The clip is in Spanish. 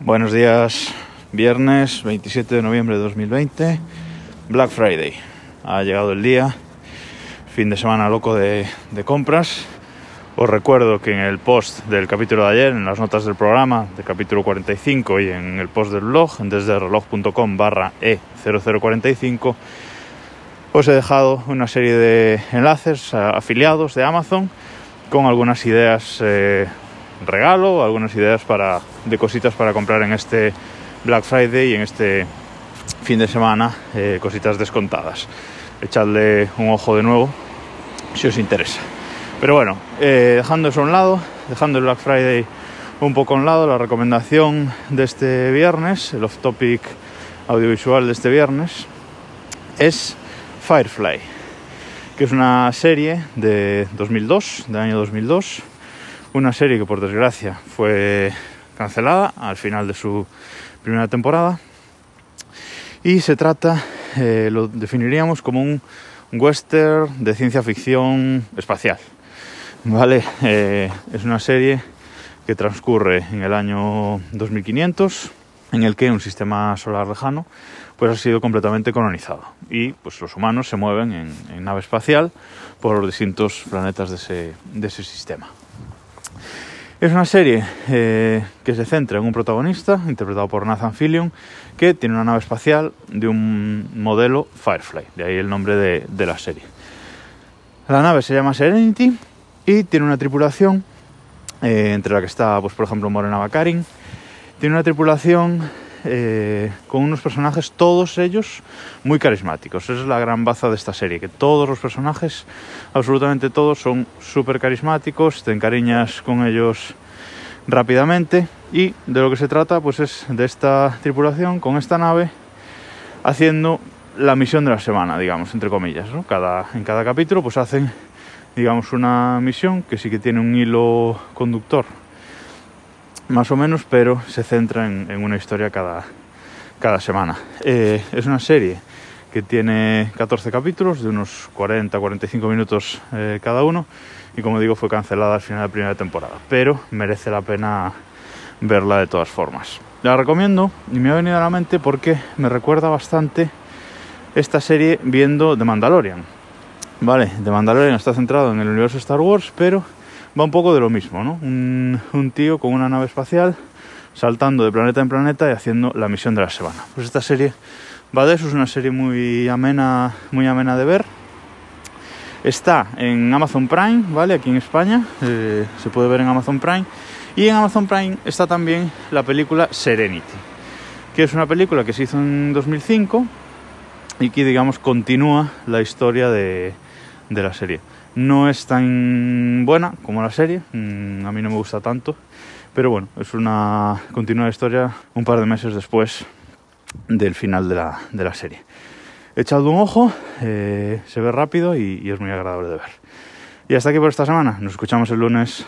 Buenos días, viernes 27 de noviembre de 2020, Black Friday. Ha llegado el día, fin de semana loco de, compras. Os recuerdo que en el post del capítulo de ayer, en las notas del programa, del capítulo 45 y en el post del blog, desde reloj.com barra E0045, os he dejado una serie de enlaces afiliados de Amazon con algunas ideas eh, regalo, algunas ideas para, de cositas para comprar en este Black Friday y en este fin de semana, eh, cositas descontadas. Echadle un ojo de nuevo si os interesa. Pero bueno, eh, dejando eso a un lado, dejando el Black Friday un poco a un lado, la recomendación de este viernes, el off-topic audiovisual de este viernes, es Firefly, que es una serie de 2002, del año 2002, una serie que por desgracia fue cancelada al final de su primera temporada y se trata, eh, lo definiríamos como un western de ciencia ficción espacial. ¿Vale? Eh, es una serie que transcurre en el año 2500 en el que un sistema solar lejano pues ha sido completamente colonizado y pues los humanos se mueven en, en nave espacial por los distintos planetas de ese, de ese sistema. Es una serie eh, que se centra en un protagonista, interpretado por Nathan Fillion, que tiene una nave espacial de un modelo Firefly, de ahí el nombre de, la serie. La nave se llama Serenity y tiene una tripulación, eh, entre la que está, pues, por ejemplo, Morena Bakarin. Tiene una tripulación eh, con unos personajes, todos ellos muy carismáticos. Esa es la gran baza de esta serie, que todos los personajes, absolutamente todos, son súper carismáticos, te encariñas con ellos rápidamente y de lo que se trata pues es de esta tripulación con esta nave haciendo la misión de la semana, digamos, entre comillas. ¿no? Cada, en cada capítulo pues hacen, digamos, una misión que sí que tiene un hilo conductor más o menos, pero se centra en, en una historia cada, cada semana. Eh, es una serie que tiene 14 capítulos de unos 40-45 minutos eh, cada uno y como digo fue cancelada al final de la primera temporada, pero merece la pena verla de todas formas. La recomiendo y me ha venido a la mente porque me recuerda bastante esta serie viendo The Mandalorian. Vale, The Mandalorian está centrado en el universo Star Wars, pero va un poco de lo mismo, ¿no? Un, un, tío con una nave espacial saltando de planeta en planeta y haciendo la misión de la semana. Pues esta serie va de eso, es una serie muy amena, muy amena de ver. Está en Amazon Prime, ¿vale? Aquí en España, eh, se puede ver en Amazon Prime. Y en Amazon Prime está también la película Serenity, que es una película que se hizo en 2005 y que, digamos, continúa la historia de, de la serie. No es tan buena como la serie, mm, a mí no me gusta tanto, pero bueno, es una continua historia un par de meses después del final de la, de la serie. Echado un ojo, eh, se ve rápido y, y es muy agradable de ver. Y hasta aquí por esta semana, nos escuchamos el lunes.